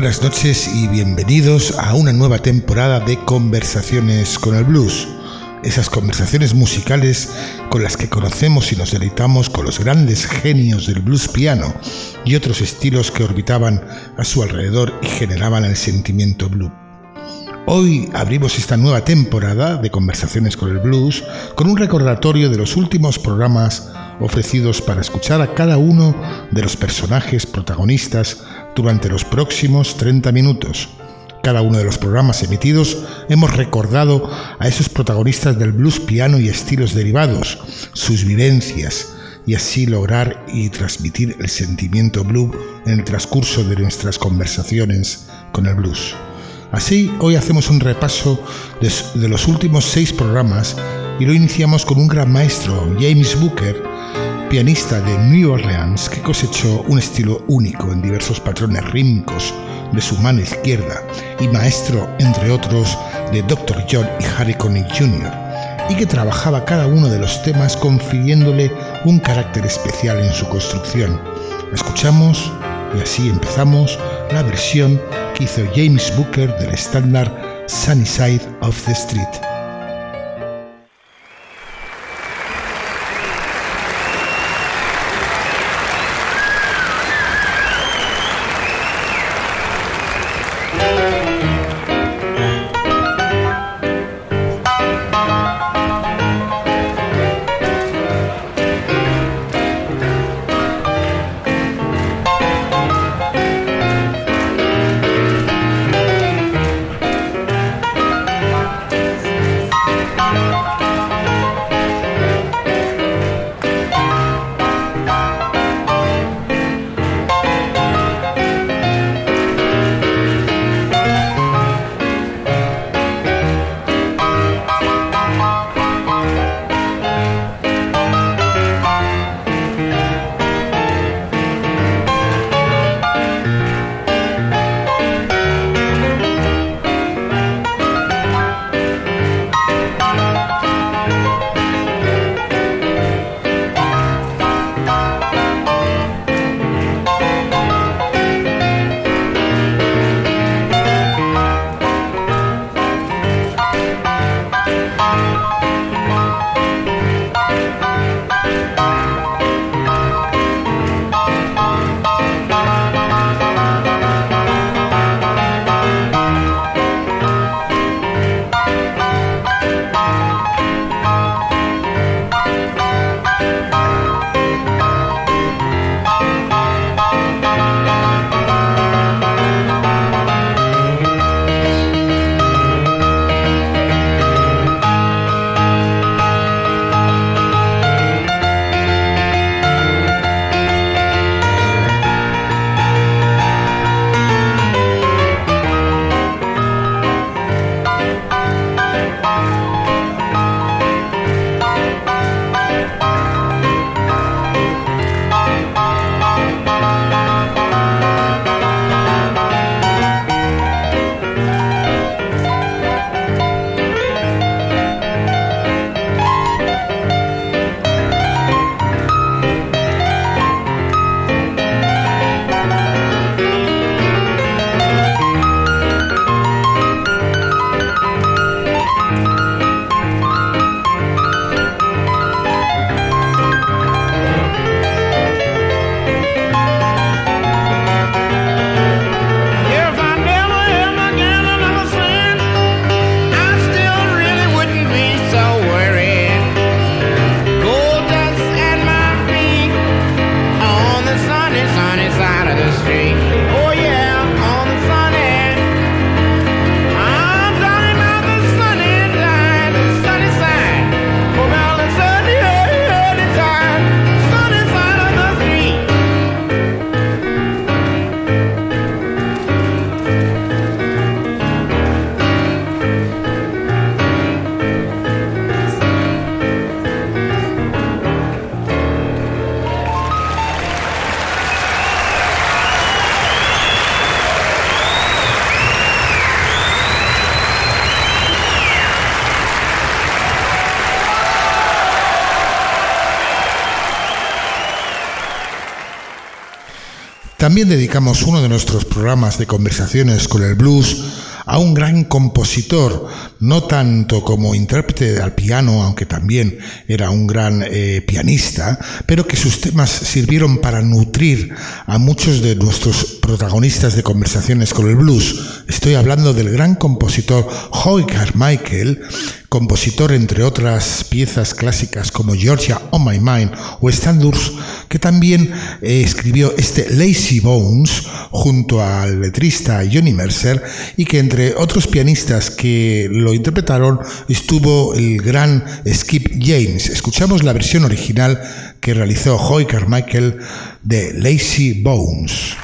buenas noches y bienvenidos a una nueva temporada de Conversaciones con el Blues. Esas conversaciones musicales con las que conocemos y nos deleitamos con los grandes genios del blues piano y otros estilos que orbitaban a su alrededor y generaban el sentimiento blue. Hoy abrimos esta nueva temporada de Conversaciones con el Blues con un recordatorio de los últimos programas ofrecidos para escuchar a cada uno de los personajes protagonistas durante los próximos 30 minutos. Cada uno de los programas emitidos hemos recordado a esos protagonistas del blues piano y estilos derivados, sus vivencias, y así lograr y transmitir el sentimiento blue en el transcurso de nuestras conversaciones con el blues. Así, hoy hacemos un repaso de, los últimos seis programas y lo iniciamos con un gran maestro, James Booker, pianista de New Orleans que cosechó un estilo único en diversos patrones rítmicos de su mano izquierda y maestro, entre otros, de Dr. John y Harry Connick Jr., y que trabajaba cada uno de los temas confiriéndole un carácter especial en su construcción. Escuchamos y así empezamos la versión que hizo James Booker del estándar Sunny Side of the Street. También dedicamos uno de nuestros programas de conversaciones con el blues a un gran compositor, no tanto como intérprete al piano, aunque también era un gran eh, pianista, pero que sus temas sirvieron para nutrir a muchos de nuestros protagonistas de conversaciones con el blues. Estoy hablando del gran compositor Hoy Carmichael, compositor entre otras piezas clásicas como Georgia on My Mind o Standards, que también eh, escribió este Lazy Bones junto al letrista Johnny Mercer y que entre otros pianistas que lo interpretaron estuvo el gran Skip James. Escuchamos la versión original que realizó Hoy Carmichael de Lazy Bones.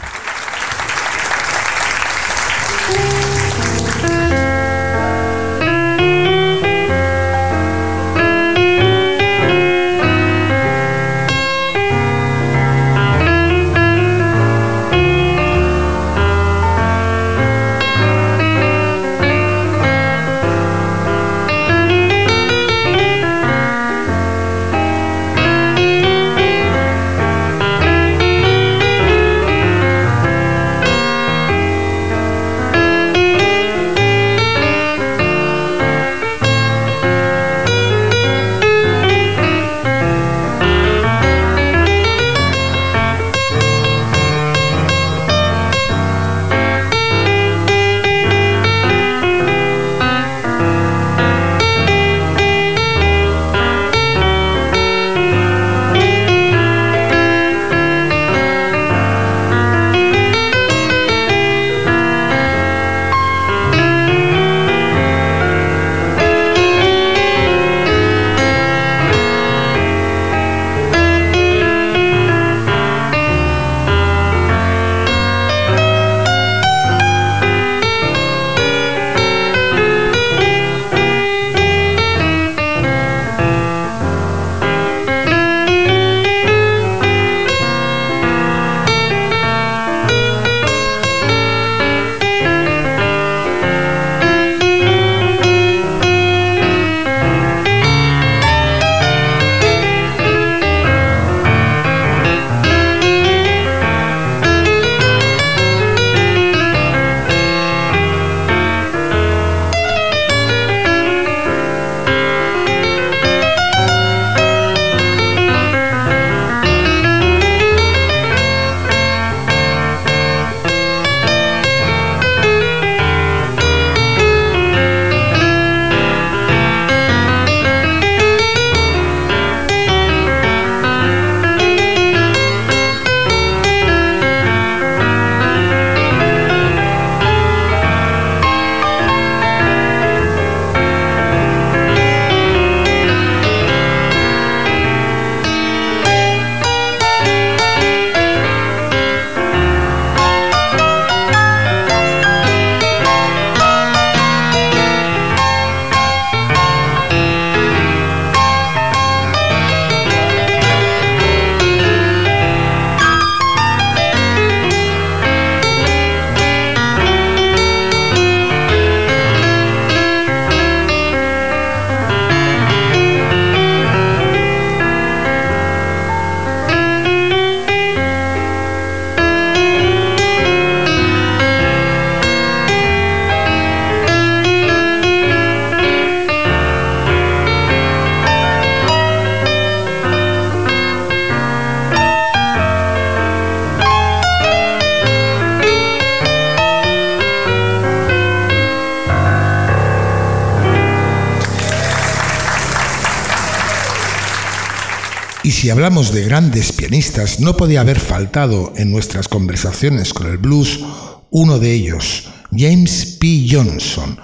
Si hablamos de grandes pianistas, no podía haber faltado en nuestras conversaciones con el blues uno de ellos, James P. Johnson,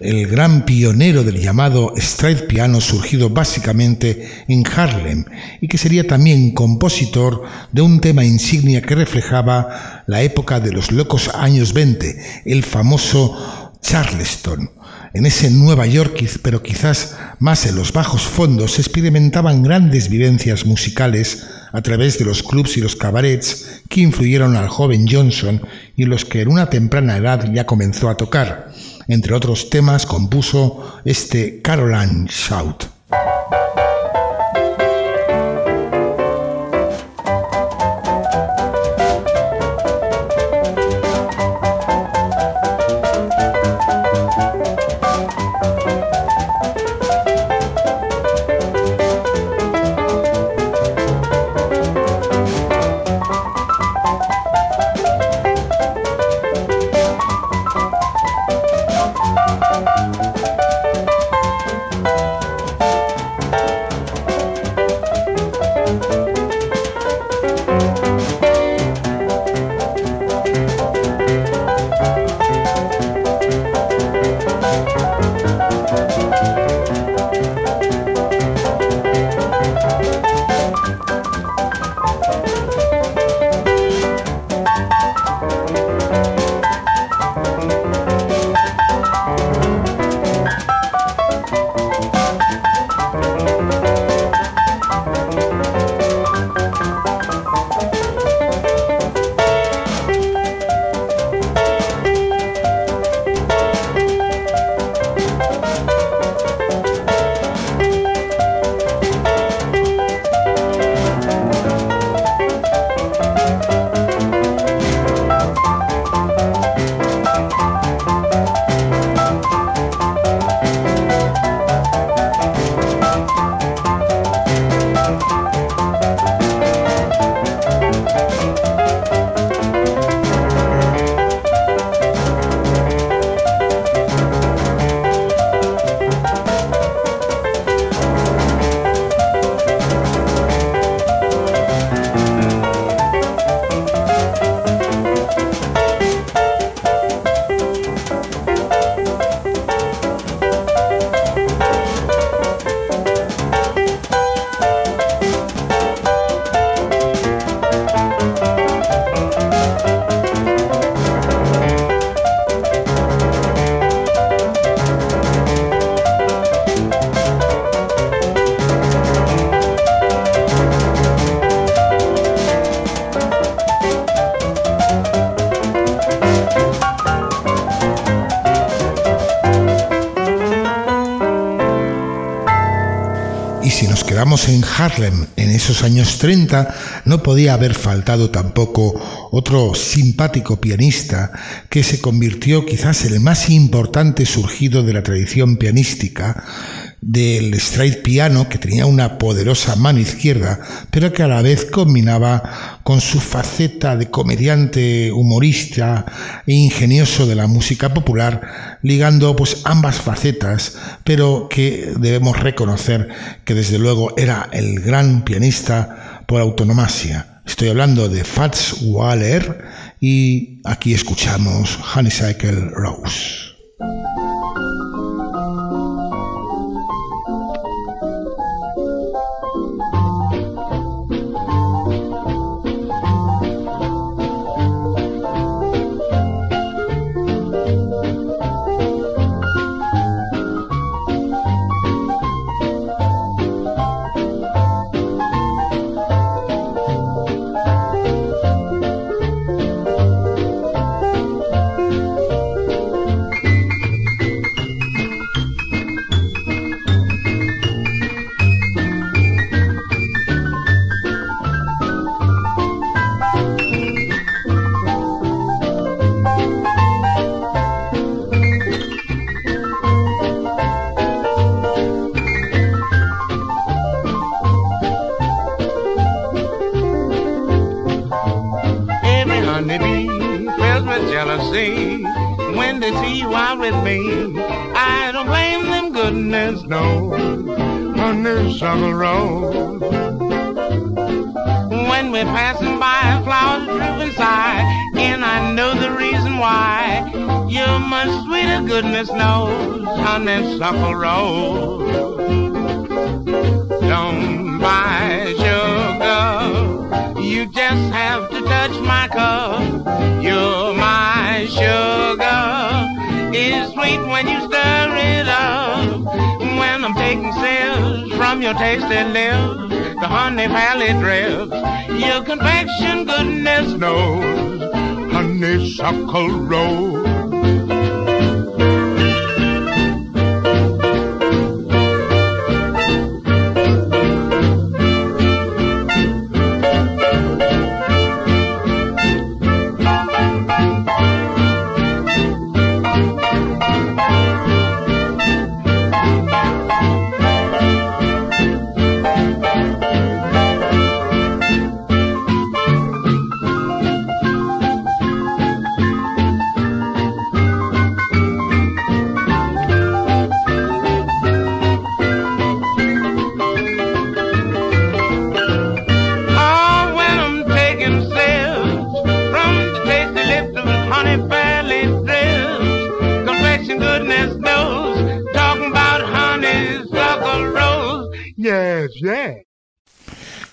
el gran pionero del llamado stride piano surgido básicamente en Harlem y que sería también compositor de un tema insignia que reflejaba la época de los locos años 20, el famoso Charleston. En ese Nueva York, pero quizás más en los bajos fondos, se experimentaban grandes vivencias musicales a través de los clubs y los cabarets que influyeron al joven Johnson y en los que en una temprana edad ya comenzó a tocar. Entre otros temas compuso este Caroline Shout. Harlem. En esos años 30, no podía haber faltado tampoco otro simpático pianista que se convirtió quizás en el más importante surgido de la tradición pianística, del straight piano, que tenía una poderosa mano izquierda, pero que a la vez combinaba con su faceta de comediante, humorista e ingenioso de la música popular, ligando pues ambas facetas, pero que debemos reconocer que desde luego era el gran pianista por autonomasia. Estoy hablando de Fats Waller y aquí escuchamos Honeysuckle Rose. friends on under summer Road. When we're passing by, flowers droop and sigh, and I know the reason why. You're my sweeter, goodness knows, on that summer Road. Don't buy sugar, you just have to touch my cup. You're my sugar, it's sweet when you stir it up. I'm taking sips from your tasty lips, the honey valley drips. Your confection, goodness knows, honeysuckle rose.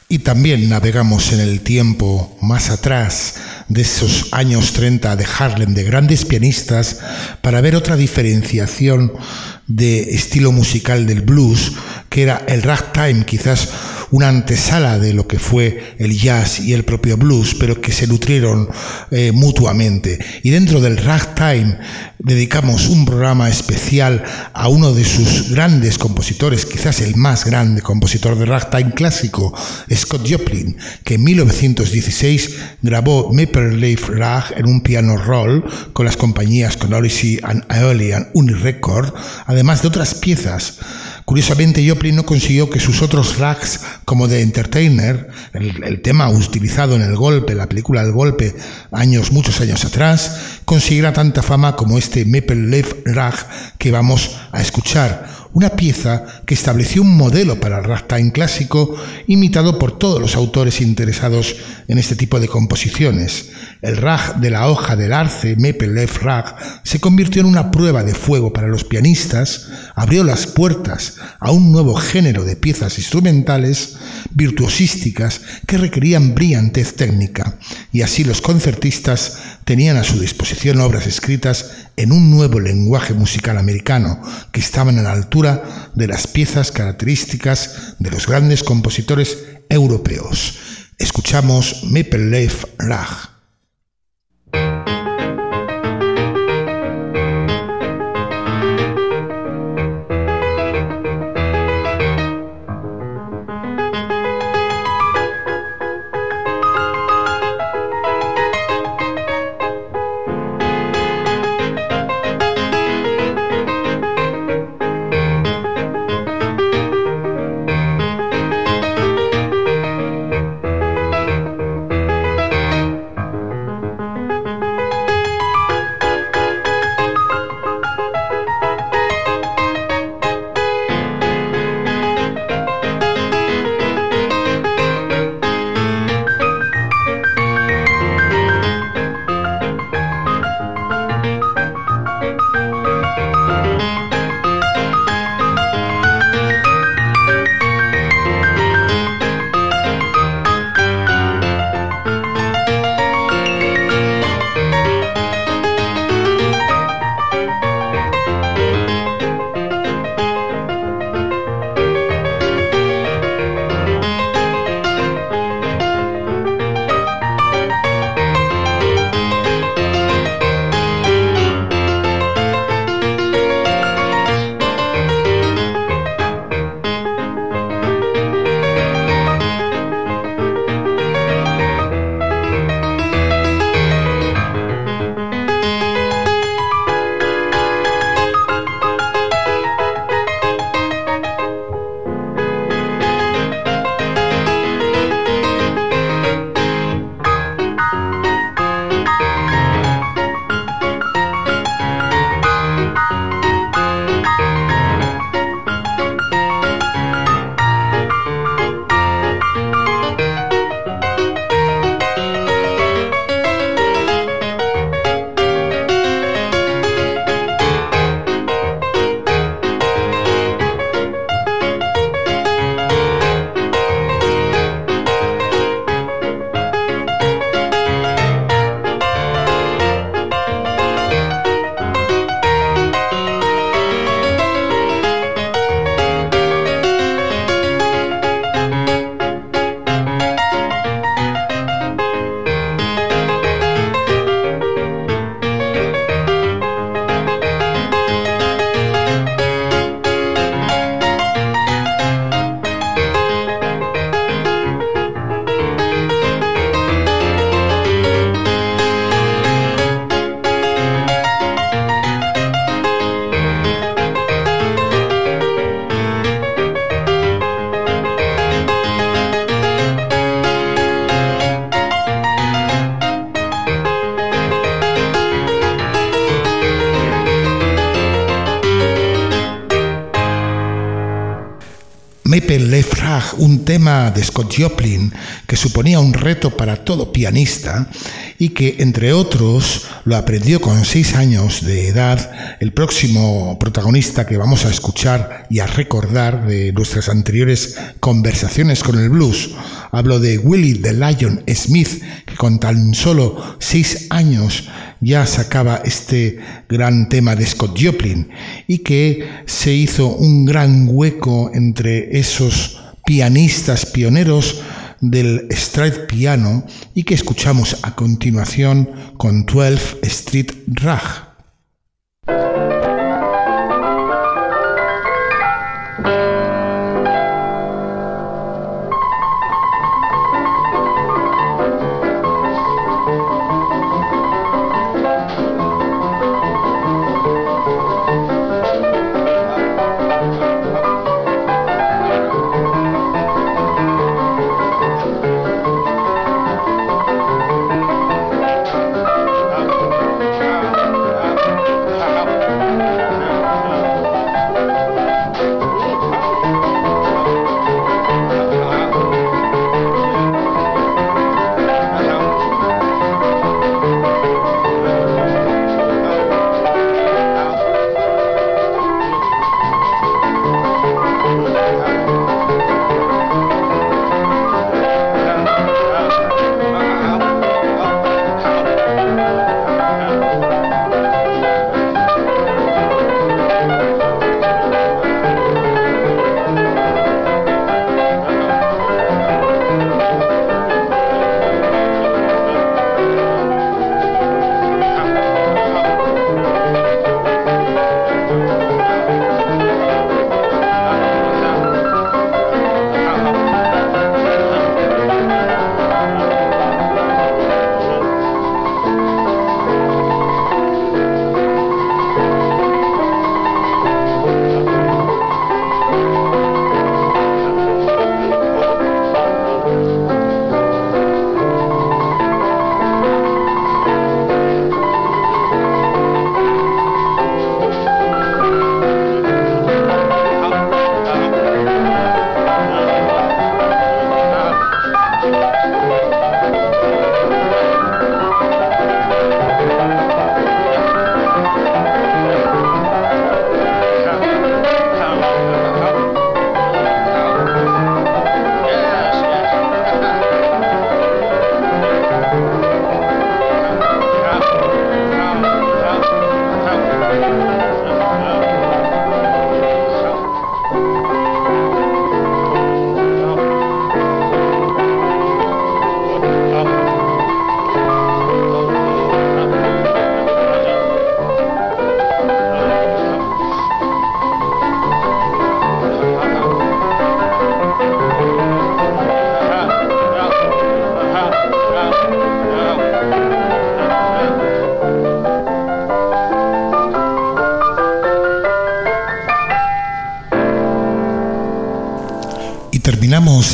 Y también navegamos en el tiempo más atrás de esos años 30 de Harlem, de grandes pianistas, para ver otra diferenciación de estilo musical del blues, que era el ragtime, quizás una antesala de lo que fue el jazz y el propio blues, pero que se nutrieron eh, mutuamente. Y dentro del ragtime dedicamos un programa especial a uno de sus grandes compositores, quizás el más grande compositor de ragtime clásico, Scott Joplin, que en 1916 grabó Maple Leaf Rag en un piano roll con las compañías Odyssey and Aeolian Unirecord, además de otras piezas Curiosamente, Joplin no consiguió que sus otros rags, como The Entertainer, el, tema utilizado en El Golpe, la película El Golpe, años, muchos años atrás, consiguiera tanta fama como este Maple Leaf Rag que vamos a escuchar una pieza que estableció un modelo para el ragtime clásico imitado por todos los autores interesados en este tipo de composiciones. El rag de la hoja del arce, Maple Leaf Rag, se convirtió en una prueba de fuego para los pianistas, abrió las puertas a un nuevo género de piezas instrumentales virtuosísticas que requerían brillantez técnica, y así los concertistas tenían a su disposición obras escritas en un nuevo lenguaje musical americano que estaban a la altura de las piezas características de los grandes compositores europeos. Escuchamos Maple Leaf Rag. Maple Leaf Rag, un tema de Scott Joplin que suponía un reto para todo pianista y que, entre otros, lo aprendió con seis años de edad el próximo protagonista que vamos a escuchar y a recordar de nuestras anteriores conversaciones con el blues. Hablo de Willie the Lion Smith, que con tan solo seis años ya sacaba este gran tema de Scott Joplin y que se hizo un gran hueco entre esos pianistas pioneros del stride piano y que escuchamos a continuación con 12 Street Rag.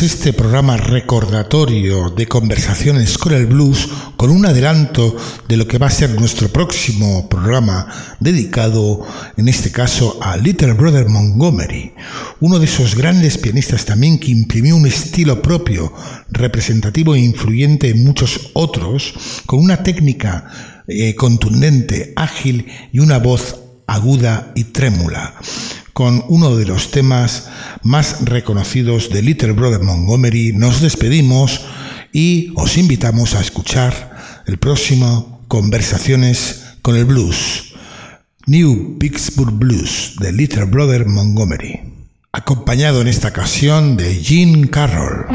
Este programa recordatorio de conversaciones con el blues con un adelanto de lo que va a ser nuestro próximo programa dedicado en este caso a Little Brother Montgomery, uno de esos grandes pianistas también que imprimió un estilo propio, representativo e influyente en muchos otros, con una técnica eh, contundente, ágil y una voz aguda y trémula con uno de los temas más reconocidos de Little Brother Montgomery, nos despedimos y os invitamos a escuchar el próximo Conversaciones con el Blues, New Pittsburgh Blues de Little Brother Montgomery, acompañado en esta ocasión de Gene Carroll.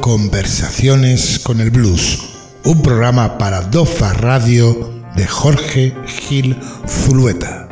Conversaciones con el Blues, un programa para Dofa Radio de Jorge Gil Zulueta.